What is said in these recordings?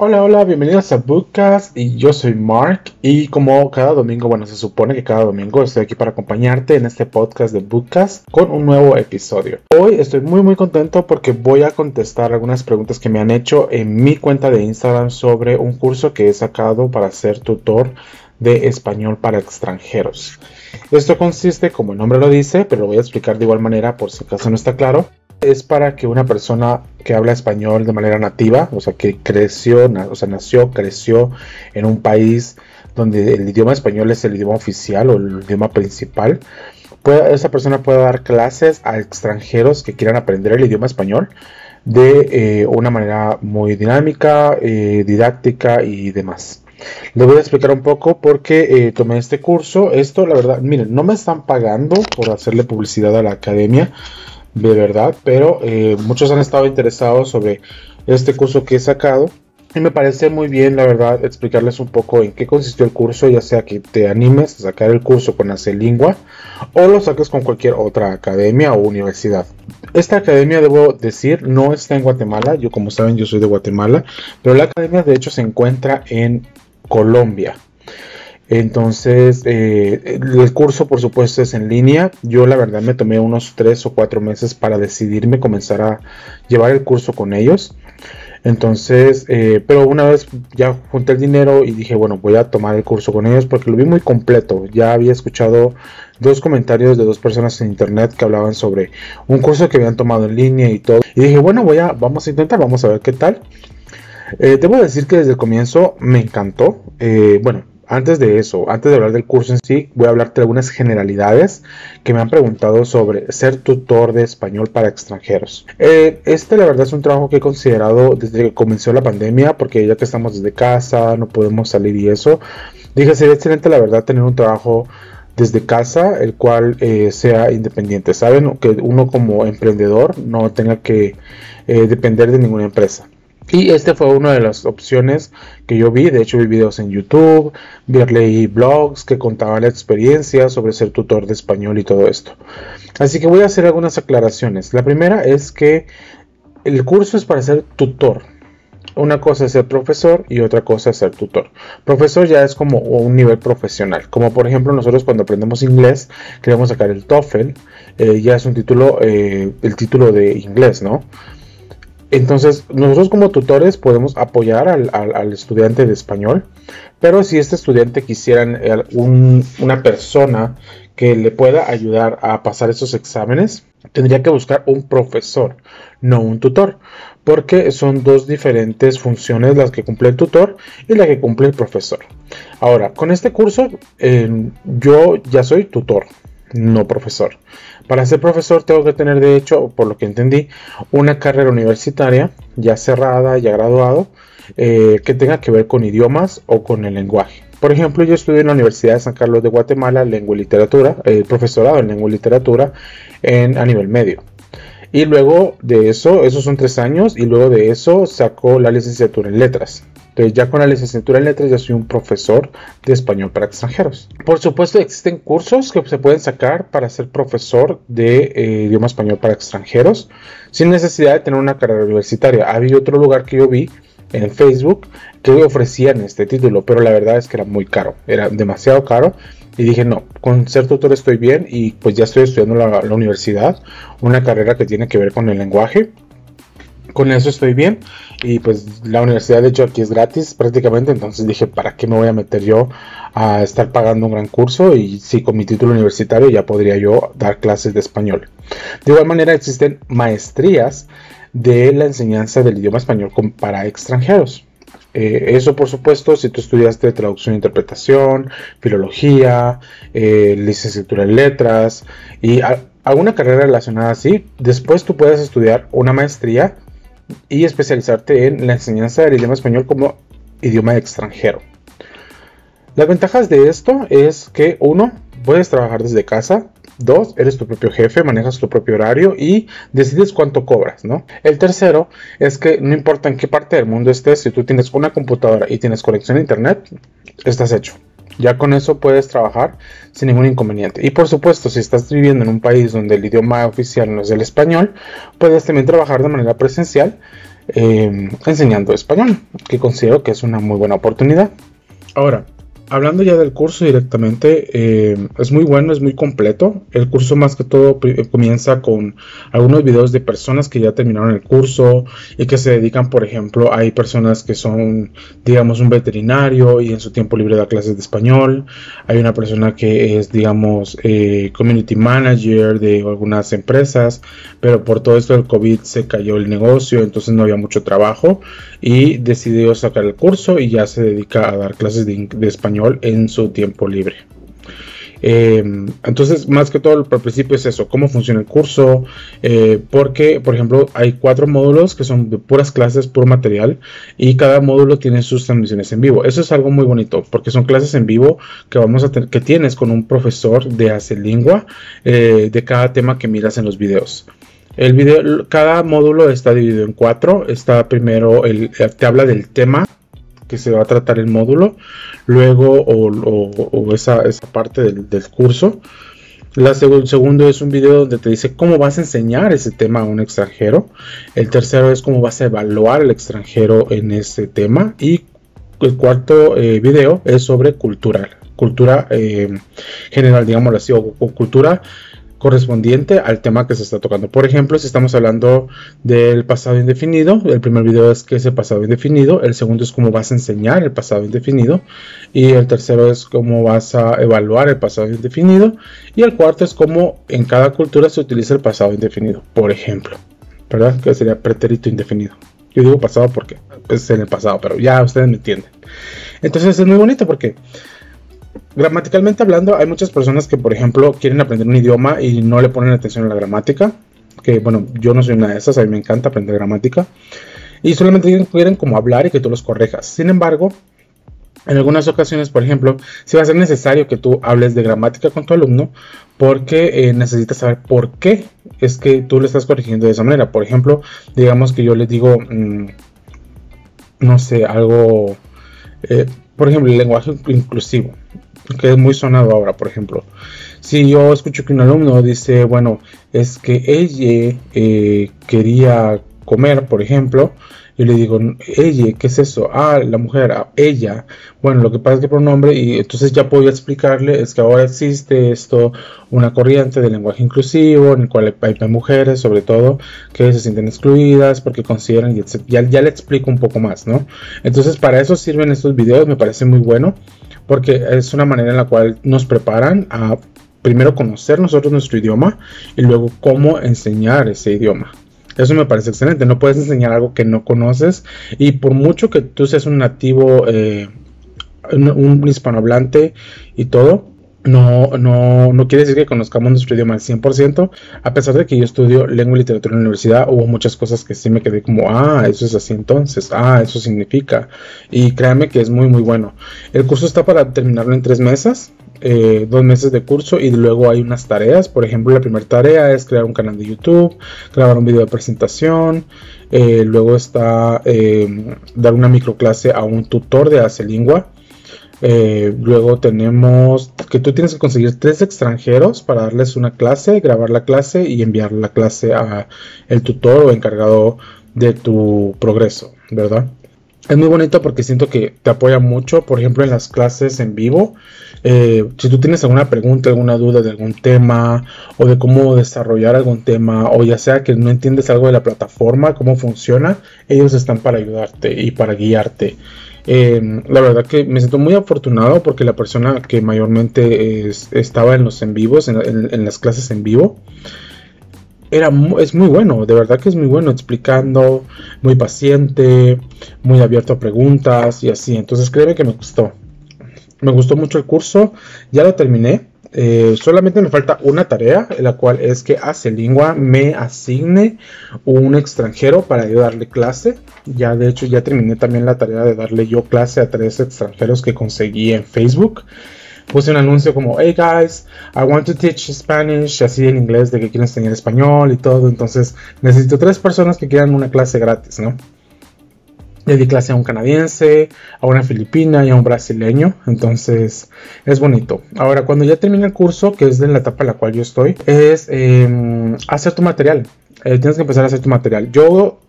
Hola, hola, bienvenidos a Bookcast y yo soy Mark y como cada domingo, bueno, se supone que cada domingo estoy aquí para acompañarte en este podcast de Bookcast con un nuevo episodio. Hoy estoy muy muy contento porque voy a contestar algunas preguntas que me han hecho en mi cuenta de Instagram sobre un curso que he sacado para ser tutor de español para extranjeros. Esto consiste, como el nombre lo dice, pero lo voy a explicar de igual manera por si acaso no está claro es para que una persona que habla español de manera nativa, o sea, que creció, o sea, nació, creció en un país donde el idioma español es el idioma oficial o el idioma principal, pueda, esa persona pueda dar clases a extranjeros que quieran aprender el idioma español de eh, una manera muy dinámica, eh, didáctica y demás. Les voy a explicar un poco por qué eh, tomé este curso. Esto, la verdad, miren, no me están pagando por hacerle publicidad a la academia de verdad, pero eh, muchos han estado interesados sobre este curso que he sacado. Y me parece muy bien, la verdad, explicarles un poco en qué consistió el curso, ya sea que te animes a sacar el curso con Lingua o lo saques con cualquier otra academia o universidad. Esta academia, debo decir, no está en Guatemala. Yo, como saben, yo soy de Guatemala, pero la academia de hecho se encuentra en Colombia. Entonces, eh, el curso, por supuesto, es en línea. Yo, la verdad, me tomé unos tres o cuatro meses para decidirme comenzar a llevar el curso con ellos. Entonces, eh, pero una vez ya junté el dinero y dije, bueno, voy a tomar el curso con ellos porque lo vi muy completo. Ya había escuchado dos comentarios de dos personas en internet que hablaban sobre un curso que habían tomado en línea y todo. Y dije, bueno, voy a, vamos a intentar, vamos a ver qué tal. Eh, debo decir que desde el comienzo me encantó. bueno, antes de eso, antes de hablar del curso en sí, voy a hablarte de algunas generalidades que me han preguntado sobre ser tutor de español para extranjeros. Eh, este, la verdad, es un trabajo que he considerado desde que comenzó la pandemia, porque ya que estamos desde casa, no podemos salir y eso, dije, sería excelente, la verdad, tener un trabajo desde casa, el cual eh, sea independiente. Saben que uno como emprendedor no tenga que eh, depender de ninguna empresa. Y este fue una de las opciones que yo vi. De hecho, vi videos en YouTube, leí blogs que contaban la experiencia sobre ser tutor de español y todo esto. Así que voy a hacer algunas aclaraciones. La primera es que el curso es para ser tutor. Una cosa es ser profesor y otra cosa es ser tutor. Profesor ya es como un nivel profesional. Como por ejemplo nosotros cuando aprendemos inglés queremos sacar el TOEFL. Eh, ya es un título, eh, el título de inglés, ¿no? Entonces, nosotros como tutores podemos apoyar al, estudiante de español, pero si este estudiante quisiera eh, una persona que le pueda ayudar a pasar esos exámenes, tendría que buscar un profesor, no un tutor, porque son dos diferentes funciones las que cumple el tutor y la que cumple el profesor. Ahora, con este curso, eh, yo ya soy tutor, no profesor. Para ser profesor tengo que tener, de hecho, por lo que entendí, una carrera universitaria ya cerrada, ya graduado, eh, que tenga que ver con idiomas o con el lenguaje. Por ejemplo, yo estudié en la Universidad de San Carlos de Guatemala lengua y literatura, el profesorado en lengua y literatura en, a nivel medio. Y luego de eso, esos son tres años, y luego de eso sacó la licenciatura en letras. Entonces ya con la licenciatura en letras ya soy un profesor de español para extranjeros. Por supuesto existen cursos que se pueden sacar para ser profesor de eh, idioma español para extranjeros sin necesidad de tener una carrera universitaria. Había otro lugar que yo vi en Facebook que ofrecían este título, pero la verdad es que era muy caro, era demasiado caro. Y dije, no, con ser tutor estoy bien y pues ya estoy estudiando la, la universidad, una carrera que tiene que ver con el lenguaje con eso estoy bien. Y pues la universidad de hecho aquí es gratis prácticamente. Entonces dije, ¿para qué me voy a meter yo a estar pagando un gran curso? Y si con mi título universitario ya podría yo dar clases de español. De igual manera existen maestrías de la enseñanza del idioma español para extranjeros. Eh, eso, por supuesto, si tú estudiaste traducción e interpretación, filología, eh, licenciatura en letras y alguna carrera relacionada así, después tú puedes estudiar una maestría y especializarte en la enseñanza del idioma español como idioma extranjero. Las ventajas de esto es que uno, puedes trabajar desde casa, Dos, eres tu propio jefe, manejas tu propio horario y decides cuánto cobras, ¿no? El tercero es que no importa en qué parte del mundo estés, si tú tienes una computadora y tienes conexión a internet, estás hecho. Ya con eso puedes trabajar sin ningún inconveniente. Y por supuesto, si estás viviendo en un país donde el idioma oficial no es el español, puedes también trabajar de manera presencial eh, enseñando español, que considero que es una muy buena oportunidad. Ahora, hablando ya del curso directamente, eh, es muy bueno, es muy completo. El curso más que todo eh, comienza con algunos videos de personas que ya terminaron el curso y que se dedican, por ejemplo, hay personas que son, digamos, un veterinario y en su tiempo libre da clases de español. Hay una persona que es, digamos, eh, community manager de algunas empresas, pero por todo esto del COVID se cayó el negocio, entonces no había mucho trabajo y decidió sacar el curso y ya se dedica a dar clases de, español en su tiempo libre. Eh, entonces, más que todo, al principio es eso, cómo funciona el curso, eh, porque, por ejemplo, hay cuatro módulos que son de puras clases, puro material, y cada módulo tiene sus transmisiones en vivo. Eso es algo muy bonito, porque son clases en vivo que vamos a tener, que tienes con un profesor de hace lengua eh, de cada tema que miras en los videos. El video, cada módulo está dividido en cuatro. Está primero, el, te habla del tema que se va a tratar el módulo, luego o, esa, parte del, curso. La el segundo es un video donde te dice cómo vas a enseñar ese tema a un extranjero. El tercero es cómo vas a evaluar al extranjero en ese tema. Y el cuarto eh, video es sobre cultural, cultura eh, general, digámoslo así, o cultura correspondiente al tema que se está tocando. Por ejemplo, si estamos hablando del pasado indefinido, el primer video es qué es el pasado indefinido, el segundo es cómo vas a enseñar el pasado indefinido y el tercero es cómo vas a evaluar el pasado indefinido y el cuarto es cómo en cada cultura se utiliza el pasado indefinido, por ejemplo, ¿verdad? Que sería pretérito indefinido. Yo digo pasado porque es en el pasado, pero ya ustedes me entienden. Entonces es muy bonito porque gramaticalmente hablando, hay muchas personas que, por ejemplo, quieren aprender un idioma y no le ponen atención a la gramática. Que bueno, yo no soy una de esas, a mí me encanta aprender gramática. Y solamente quieren como hablar y que tú los correjas. Sin embargo, en algunas ocasiones, por ejemplo, si va a ser necesario que tú hables de gramática con tu alumno porque eh, necesitas saber por qué es que tú le estás corrigiendo de esa manera. Por ejemplo, digamos que yo le digo, mm, no sé, algo, eh, por ejemplo, el lenguaje inclusivo que es muy sonado ahora, por ejemplo. Si yo escucho que un alumno dice, bueno, es que ella eh, quería comer, por ejemplo, yo le digo, ella, ¿qué es eso? Ah, la mujer, ah, ella. Bueno, lo que pasa es que pronombre, y entonces ya puedo explicarle, es que ahora existe esto, una corriente de lenguaje inclusivo, en el cual hay, mujeres, sobre todo, que se sienten excluidas porque consideran, y ya, ya le explico un poco más, ¿no? Entonces, para eso sirven estos videos, me parece muy bueno porque es una manera en la cual nos preparan a primero conocer nosotros nuestro idioma y luego cómo enseñar ese idioma. Eso me parece excelente. No puedes enseñar algo que no conoces y por mucho que tú seas un nativo, eh, un hispanohablante y todo, no, no, no quiere decir que conozcamos nuestro idioma al 100%, a pesar de que yo estudio lengua y literatura en la universidad, hubo muchas cosas que sí me quedé como, ah, eso es así entonces, ah, eso significa. Y créanme que es muy, muy bueno. El curso está para terminarlo en tres meses, eh, dos meses de curso y luego hay unas tareas. Por ejemplo, la primera tarea es crear un canal de YouTube, grabar un video de presentación. Eh, luego está eh, dar una microclase a un tutor de Hace Lingua eh, luego tenemos que tú tienes que conseguir tres extranjeros para darles una clase, grabar la clase y enviar la clase a el tutor o encargado de tu progreso, ¿verdad? Es muy bonito porque siento que te apoya mucho, por ejemplo, en las clases en vivo. Eh, si tú tienes alguna pregunta, alguna duda de algún tema o de cómo desarrollar algún tema o ya sea que no entiendes algo de la plataforma, cómo funciona, ellos están para ayudarte y para guiarte. Em, la verdad que me siento muy afortunado porque la persona que mayormente estaba en los en vivos, en, las clases en vivo, era, es muy bueno, de verdad que es muy bueno explicando, muy paciente, muy abierto a preguntas y así. Entonces créeme que me gustó. Me gustó mucho el curso, ya lo terminé. Eh, solamente me falta una tarea, la cual es que hace lengua me asigne un extranjero para yo darle clase. Ya de hecho ya terminé también la tarea de darle yo clase a tres extranjeros que conseguí en Facebook. Puse un anuncio como, hey guys, I want to teach Spanish, así en inglés de que quieren enseñar español y todo. Entonces necesito tres personas que quieran una clase gratis, ¿no? Le clase a un canadiense, a una filipina y a un brasileño, entonces es bonito. Ahora, cuando ya termina el curso, que es de la etapa en la cual yo estoy, es em, hacer tu material. Eh, tienes que empezar a hacer tu material. Yo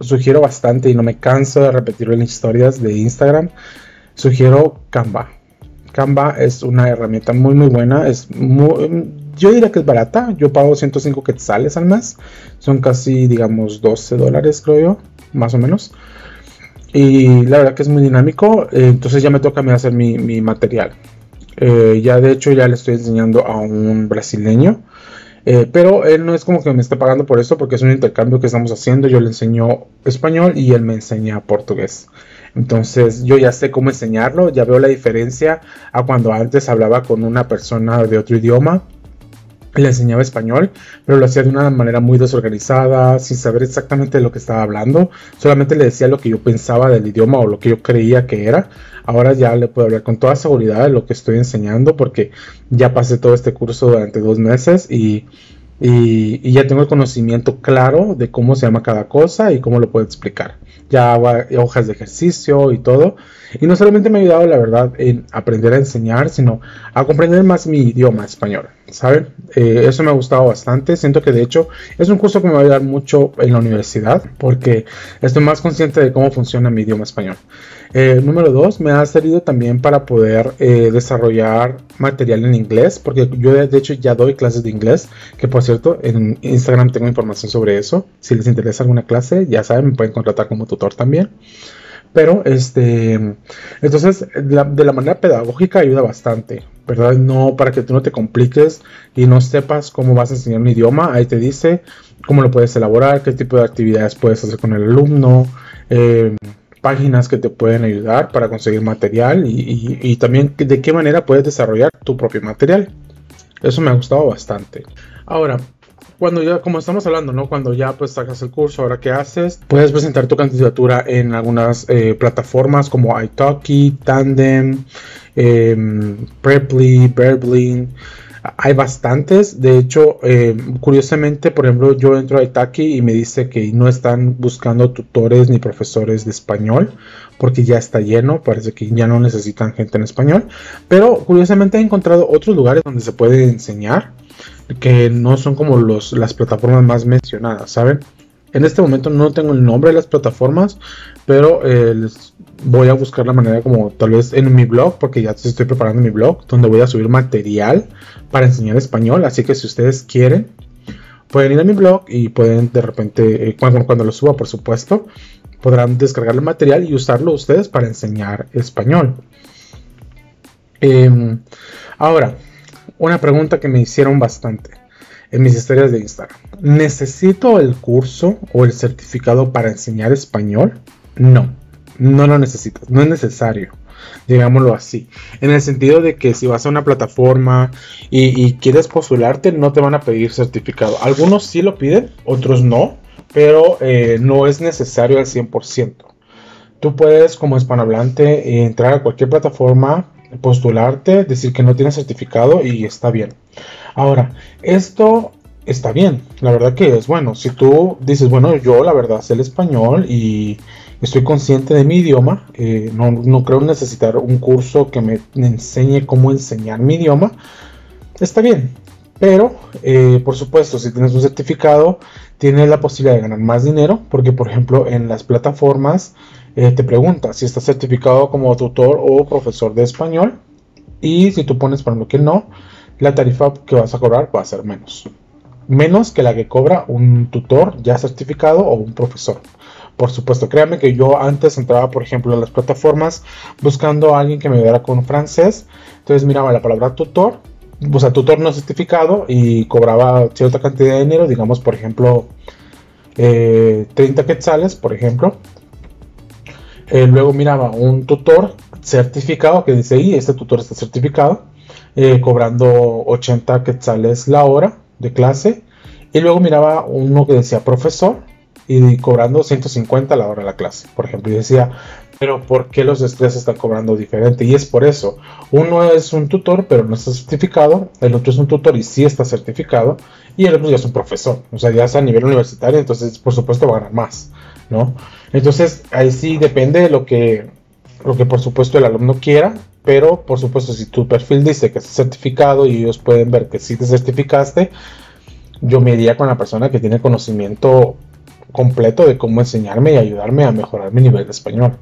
sugiero bastante y no me canso de repetirlo en historias de Instagram, sugiero Canva. Canva es una herramienta muy muy buena, es yo diría que es barata, yo pago 105 quetzales al mes, son casi digamos 12 dólares creo yo, más o menos. Y la verdad que es muy dinámico, eh, entonces ya me toca a mí hacer mi, mi material. Eh, ya de hecho ya le estoy enseñando a un brasileño eh, pero él no es como que me esté pagando por eso, porque es un intercambio que estamos haciendo. Yo le enseño español y él me enseña portugués. Entonces yo ya sé cómo enseñarlo, ya veo la diferencia a cuando antes hablaba con una persona de otro idioma. Le enseñaba español, pero lo hacía de una manera muy desorganizada, sin saber exactamente lo que estaba hablando. Solamente le decía lo que yo pensaba del idioma o lo que yo creía que era. Ahora ya le puedo hablar con toda seguridad de lo que estoy enseñando porque ya pasé todo este curso durante dos meses y, y, ya tengo el conocimiento claro de cómo se llama cada cosa y cómo lo puedo explicar. Ya hago hojas de ejercicio y todo. Y no solamente me ha ayudado, la verdad, en aprender a enseñar, sino a comprender más mi idioma español. ¿Saben? Eh, eso me ha gustado bastante. Siento que de hecho es un curso que me va a ayudar mucho en la universidad porque estoy más consciente de cómo funciona mi idioma español. Eh, número dos, me ha servido también para poder eh, desarrollar material en inglés, porque yo de hecho ya doy clases de inglés, que por cierto en Instagram tengo información sobre eso. Si les interesa alguna clase, ya saben, me pueden contratar como tutor también. Pero, este, entonces, de la, manera pedagógica ayuda bastante, ¿verdad? No para que tú no te compliques y no sepas cómo vas a enseñar un idioma. Ahí te dice cómo lo puedes elaborar, qué tipo de actividades puedes hacer con el alumno. Eh, páginas que te pueden ayudar para conseguir material y, también de qué manera puedes desarrollar tu propio material. Eso me ha gustado bastante. Ahora, cuando ya, como estamos hablando, ¿no? Cuando ya pues sacas el curso, ahora qué haces, puedes presentar tu candidatura en algunas eh, plataformas como italki, Tandem, eh, Preply, Berblin hay bastantes. De hecho, eh, curiosamente, por ejemplo, yo entro a Itaki y me dice que no están buscando tutores ni profesores de español porque ya está lleno. Parece que ya no necesitan gente en español. Pero curiosamente he encontrado otros lugares donde se puede enseñar que no son como los, las plataformas más mencionadas, ¿saben? En este momento no tengo el nombre de las plataformas, pero eh, voy a buscar la manera como tal vez en mi blog, porque ya estoy preparando mi blog, donde voy a subir material para enseñar español. Así que si ustedes quieren, pueden ir a mi blog y pueden de repente, eh, cuando, cuando, lo suba, por supuesto, podrán descargar el material y usarlo ustedes para enseñar español. Em, ahora, una pregunta que me hicieron bastante en mis historias de Instagram. ¿Necesito el curso o el certificado para enseñar español? No, no lo necesito, no es necesario digámoslo así. En el sentido de que si vas a una plataforma y, quieres postularte, no te van a pedir certificado. Algunos sí lo piden, otros no, pero eh, no es necesario al 100%. Tú puedes, como hispanohablante, entrar a cualquier plataforma, postularte, decir que no tienes certificado y está bien. Ahora, esto está bien, la verdad que es bueno. Si tú dices, bueno, yo la verdad sé el español y estoy consciente de mi idioma, eh, no, creo necesitar un curso que me enseñe cómo enseñar mi idioma, está bien. Pero, eh, por supuesto, si tienes un certificado, tienes la posibilidad de ganar más dinero, porque, por ejemplo, en las plataformas eh, te pregunta si estás certificado como tutor o profesor de español, y si tú pones, por ejemplo, que no, la tarifa que vas a cobrar va a ser menos. Menos que la que cobra un tutor ya certificado o un profesor. Por supuesto, créanme que yo antes entraba, por ejemplo, en las plataformas buscando a alguien que me ayudara con francés. Entonces miraba la palabra tutor, o sea, tutor no certificado y cobraba cierta cantidad de dinero, digamos, por ejemplo, 30 eh, quetzales, por ejemplo. Eh, luego miraba un tutor certificado que dice, y este tutor está certificado, eh, cobrando 80 quetzales la hora de clase. Y luego miraba uno que decía profesor y cobrando 150 la hora de la clase, por ejemplo. Y decía, pero ¿por qué los estrés están cobrando diferente? Y es por eso. Uno es un tutor, pero no está certificado. El otro es un tutor y sí está certificado. Y el otro ya es un profesor. O sea, ya es a nivel universitario, entonces por supuesto va a ganar más, ¿no? Entonces ahí sí depende de lo que, lo que por supuesto el alumno quiera. Pero por supuesto, si tu perfil dice que está certificado y ellos pueden ver que sí te certificaste, yo me iría con la persona que tiene conocimiento completo de cómo enseñarme y ayudarme a mejorar mi nivel de español.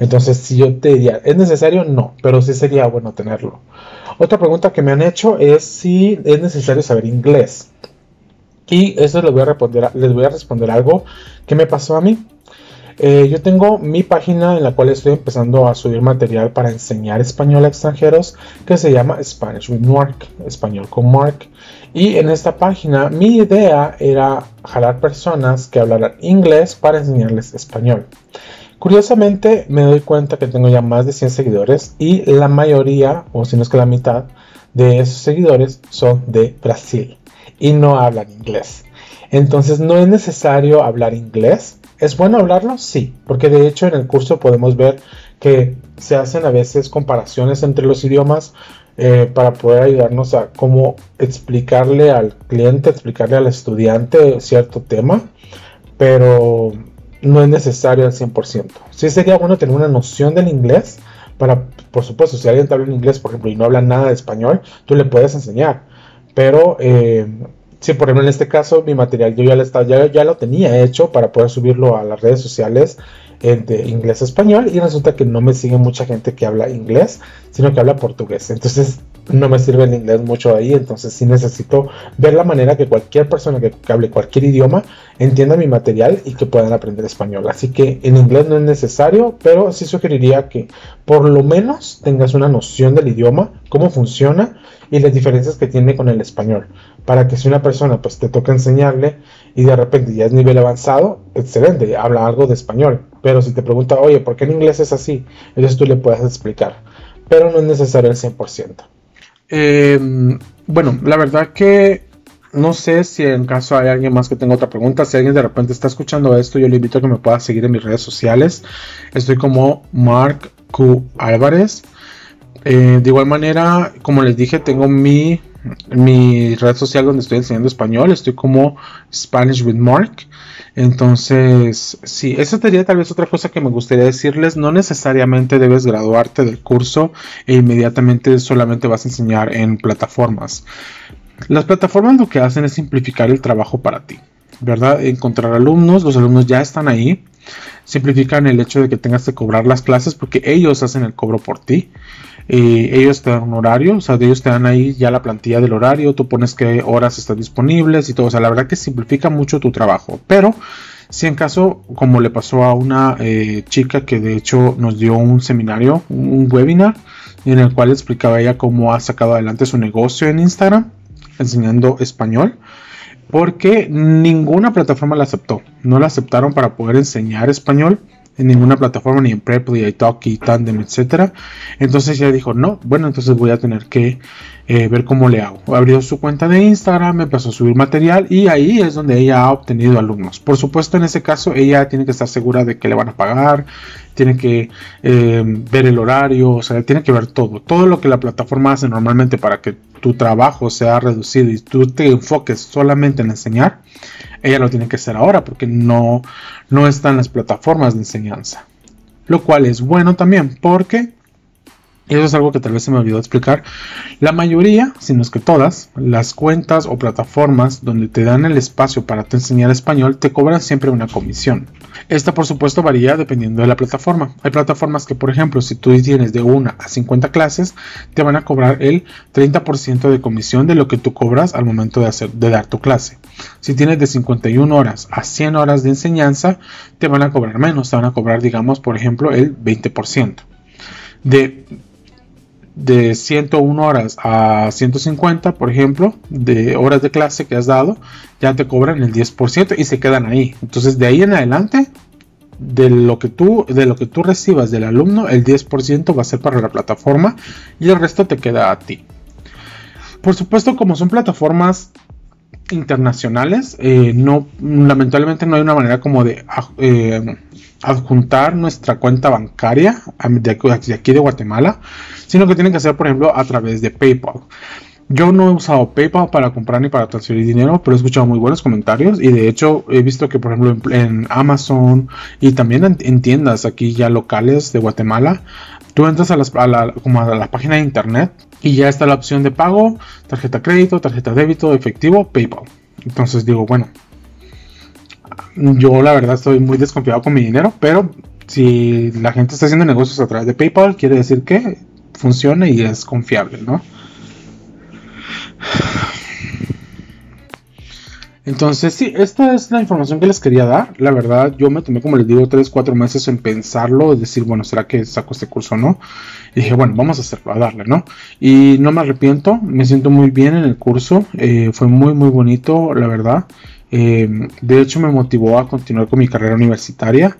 Entonces, si yo te diría, ¿es necesario? No, pero sí sería bueno tenerlo. Otra pregunta que me han hecho es si es necesario saber inglés. Y eso les voy a responder, les voy a responder algo que me pasó a mí. Eh, yo tengo mi página en la cual estoy empezando a subir material para enseñar español a extranjeros que se llama Spanish with Mark, español con Mark. Y en esta página mi idea era jalar personas que hablaran inglés para enseñarles español. Curiosamente me doy cuenta que tengo ya más de 100 seguidores y la mayoría, o si no es que la mitad, de esos seguidores son de Brasil y no hablan inglés. Entonces no es necesario hablar inglés ¿Es bueno hablarlo? Sí, porque de hecho en el curso podemos ver que se hacen a veces comparaciones entre los idiomas eh, para poder ayudarnos a cómo explicarle al cliente, explicarle al estudiante cierto tema, pero no es necesario al 100%. Sí sería bueno tener una noción del inglés para, por supuesto, si alguien te habla en inglés, por ejemplo, y no habla nada de español, tú le puedes enseñar, pero eh, Sí, por ejemplo, en este caso, mi material yo ya lo, tenía hecho para poder subirlo a las redes sociales de inglés español y resulta que no me sigue mucha gente que habla inglés, sino que habla portugués. Entonces no me sirve el inglés mucho ahí, entonces sí necesito ver la manera que cualquier persona que, hable cualquier idioma entienda mi material y que puedan aprender español. Así que en inglés no es necesario, pero sí sugeriría que por lo menos tengas una noción del idioma, cómo funciona y las diferencias que tiene con el español para que si una persona pues te toca enseñarle y de repente ya es nivel avanzado, excelente, habla algo de español. Pero si te pregunta, oye, ¿por qué en inglés es así? Entonces tú le puedes explicar. Pero no es necesario el 100%. Em, bueno, la verdad que no sé si en caso hay alguien más que tenga otra pregunta. Si alguien de repente está escuchando esto, yo le invito a que me pueda seguir en mis redes sociales. Estoy como Mark Q Álvarez. Eh, de igual manera, como les dije, tengo mi mi red social donde estoy enseñando español. Estoy como Spanish with Mark. Entonces, sí, esa sería tal vez otra cosa que me gustaría decirles. No necesariamente debes graduarte del curso e inmediatamente solamente vas a enseñar en plataformas. Las plataformas lo que hacen es simplificar el trabajo para ti, ¿verdad? Encontrar alumnos, los alumnos ya están ahí. Simplifican el hecho de que tengas que cobrar las clases porque ellos hacen el cobro por ti. Eh, ellos te dan un horario, o sea, ellos te dan ahí ya la plantilla del horario, tú pones qué horas están disponibles y todo, o sea, la verdad que simplifica mucho tu trabajo, pero si en caso, como le pasó a una eh, chica que de hecho nos dio un seminario, un webinar, en el cual explicaba ella cómo ha sacado adelante su negocio en Instagram, enseñando español, porque ninguna plataforma la aceptó, no la aceptaron para poder enseñar español en ninguna plataforma, ni en Preply, Italki, Tandem, etcétera. Entonces ella dijo, no, bueno, entonces voy a tener que eh, ver cómo le hago. Abrió su cuenta de Instagram, empezó a subir material y ahí es donde ella ha obtenido alumnos. Por supuesto, en ese caso, ella tiene que estar segura de que le van a pagar, tiene que eh, ver el horario, o sea, tiene que ver todo. Todo lo que la plataforma hace normalmente para que tu trabajo sea reducido y tú te enfoques solamente en enseñar, ella lo tiene que hacer ahora porque no, no están las plataformas de enseñanza. Lo cual es bueno también porque eso es algo que tal vez se me olvidó explicar. La mayoría, si no es que todas, las cuentas o plataformas donde te dan el espacio para te enseñar español te cobran siempre una comisión. Esta por supuesto varía dependiendo de la plataforma. Hay plataformas que por ejemplo si tú tienes de 1 a 50 clases te van a cobrar el 30% de comisión de lo que tú cobras al momento de, hacer, de dar tu clase. Si tienes de 51 horas a 100 horas de enseñanza te van a cobrar menos, te van a cobrar digamos por ejemplo el 20%. De de 101 horas a 150, por ejemplo, de horas de clase que has dado, ya te cobran el 10% y se quedan ahí. Entonces, de ahí en adelante, de lo que tú, de lo que tú recibas del alumno, el 10% va a ser para la plataforma y el resto te queda a ti. Por supuesto, como son plataformas internacionales, eh, no, lamentablemente no hay una manera como de eh, adjuntar nuestra cuenta bancaria de aquí de Guatemala, sino que tienen que hacer, por ejemplo, a través de PayPal. Yo no he usado PayPal para comprar ni para transferir dinero, pero he escuchado muy buenos comentarios y de hecho he visto que, por ejemplo, en, Amazon y también en, tiendas aquí ya locales de Guatemala, tú entras a, la, como a la página de internet y ya está la opción de pago, tarjeta crédito, tarjeta débito, efectivo, PayPal. Entonces digo, bueno, Yo la verdad estoy muy desconfiado con mi dinero, pero si la gente está haciendo negocios a través de PayPal, quiere decir que funciona y es confiable, ¿no? Entonces, sí, esta es la información que les quería dar. La verdad, yo me tomé, como les digo, 3, 4 meses en pensarlo, decir, bueno, ¿será que saco este curso o no? Y dije, bueno, vamos a hacerlo, a darle, ¿no? Y no me arrepiento, me siento muy bien en el curso, eh, fue muy, muy bonito, la verdad. Eh, de hecho, me motivó a continuar con mi carrera universitaria.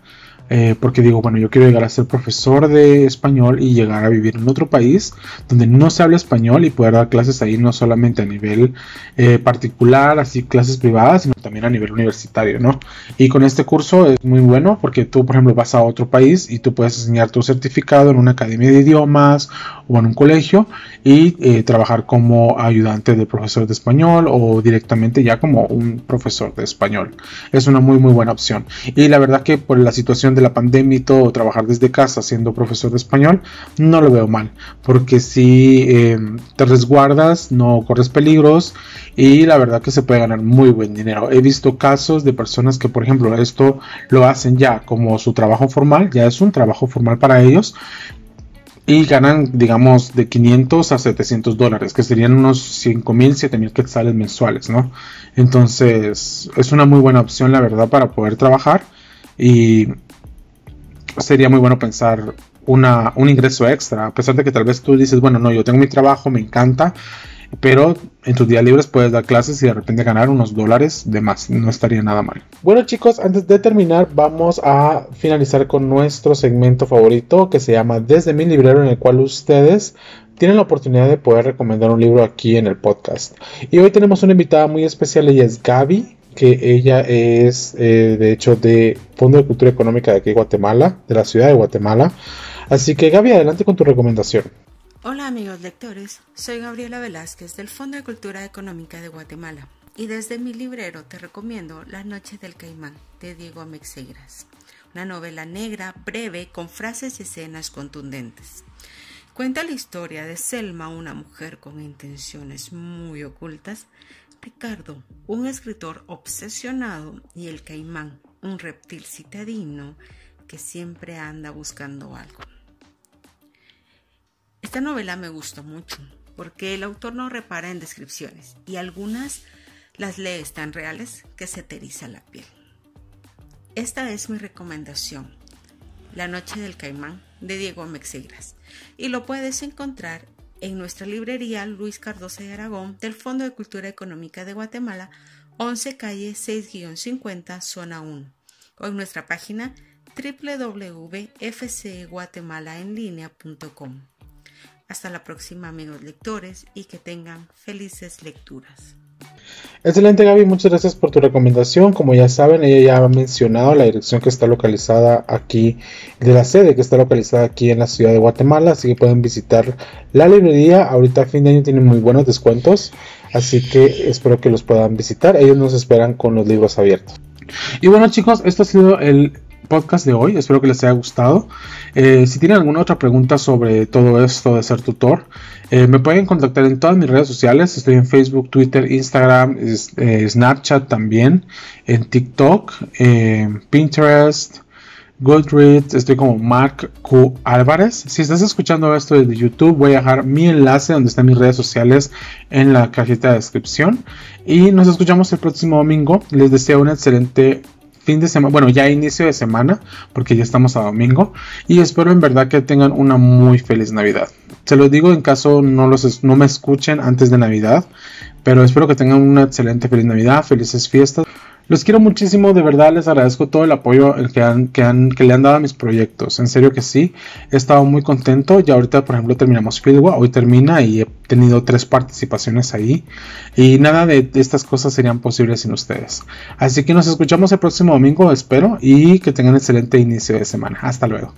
Eh, porque digo, bueno, yo quiero llegar a ser profesor de español y llegar a vivir en otro país donde no se habla español y poder dar clases ahí no solamente a nivel eh, particular, así clases privadas, sino también a nivel universitario, ¿no? Y con este curso es muy bueno porque tú, por ejemplo, vas a otro país y tú puedes enseñar tu certificado en una academia de idiomas o en un colegio y eh, trabajar como ayudante de profesor de español o directamente ya como un profesor de español. Es una muy, muy buena opción. Y la verdad que por la situación de la pandemia y todo, trabajar desde casa siendo profesor de español, no lo veo mal, porque si em, te resguardas, no corres peligros y la verdad que se puede ganar muy buen dinero. He visto casos de personas que, por ejemplo, esto lo hacen ya como su trabajo formal, ya es un trabajo formal para ellos y ganan, digamos, de 500 a 700 dólares, que serían unos 5 mil, 7 mil quetzales mensuales, ¿no? Entonces, es una muy buena opción, la verdad, para poder trabajar y sería muy bueno pensar una, un ingreso extra, a pesar de que tal vez tú dices, bueno, no, yo tengo mi trabajo, me encanta, pero en tus días libres puedes dar clases y de repente ganar unos dólares de más, no estaría nada mal. Bueno chicos, antes de terminar vamos a finalizar con nuestro segmento favorito que se llama Desde mi librero en el cual ustedes tienen la oportunidad de poder recomendar un libro aquí en el podcast. Y hoy tenemos una invitada muy especial, ella es Gaby, que ella es eh, de hecho de Fondo de Cultura Económica de aquí Guatemala, de la ciudad de Guatemala. Así que Gaby, adelante con tu recomendación. Hola amigos lectores, soy Gabriela Velázquez del Fondo de Cultura Económica de Guatemala y desde mi librero te recomiendo La Noche del Caimán de Diego Amexeiras, una novela negra breve con frases y escenas contundentes. Cuenta la historia de Selma, una mujer con intenciones muy ocultas, Ricardo, un escritor obsesionado, y el caimán, un reptil citadino que siempre anda buscando algo. Esta novela me gustó mucho porque el autor no repara en descripciones y algunas las lees tan reales que se te eriza la piel. Esta es mi recomendación, La Noche del Caimán de Diego Mexigras, y lo puedes encontrar en nuestra librería Luis Cardoso de Aragón del Fondo de Cultura Económica de Guatemala, 11 calle 6-50, zona 1, o en nuestra página www.fcguatemalaenlinea.com. Hasta la próxima amigos lectores y que tengan felices lecturas. Excelente Gaby, muchas gracias por tu recomendación. Como ya saben, ella ya ha mencionado la dirección que está localizada aquí, de la sede que está localizada aquí en la ciudad de Guatemala, así que pueden visitar la librería. Ahorita fin de año tienen muy buenos descuentos, así que espero que los puedan visitar. Ellos nos esperan con los libros abiertos. Y bueno chicos, esto ha sido el podcast de hoy. Espero que les haya gustado. Eh, si tienen alguna otra pregunta sobre todo esto de ser tutor, eh, me pueden contactar en todas mis redes sociales. Estoy en Facebook, Twitter, Instagram, eh, Snapchat también, en TikTok, Pinterest. Goodreads, estoy como Mark Q Álvarez. Si estás escuchando esto desde YouTube, voy a dejar mi enlace donde están mis redes sociales en la cajita de descripción. Y nos escuchamos el próximo domingo. Les deseo un excelente fin de semana, bueno, ya inicio de semana, porque ya estamos a domingo, y espero en verdad que tengan una muy feliz Navidad. Se lo digo en caso no, los, no me escuchen antes de Navidad, pero espero que tengan una excelente feliz Navidad, felices fiestas. Los quiero muchísimo, de verdad les agradezco todo el apoyo que, han, que, han, que le han dado a mis proyectos. En serio que sí, he estado muy contento. Ya ahorita, por ejemplo, terminamos Fieldwa, hoy termina y he tenido tres participaciones ahí. Y nada de estas cosas serían posibles sin ustedes. Así que nos escuchamos el próximo domingo, espero, y que tengan excelente inicio de semana. Hasta luego.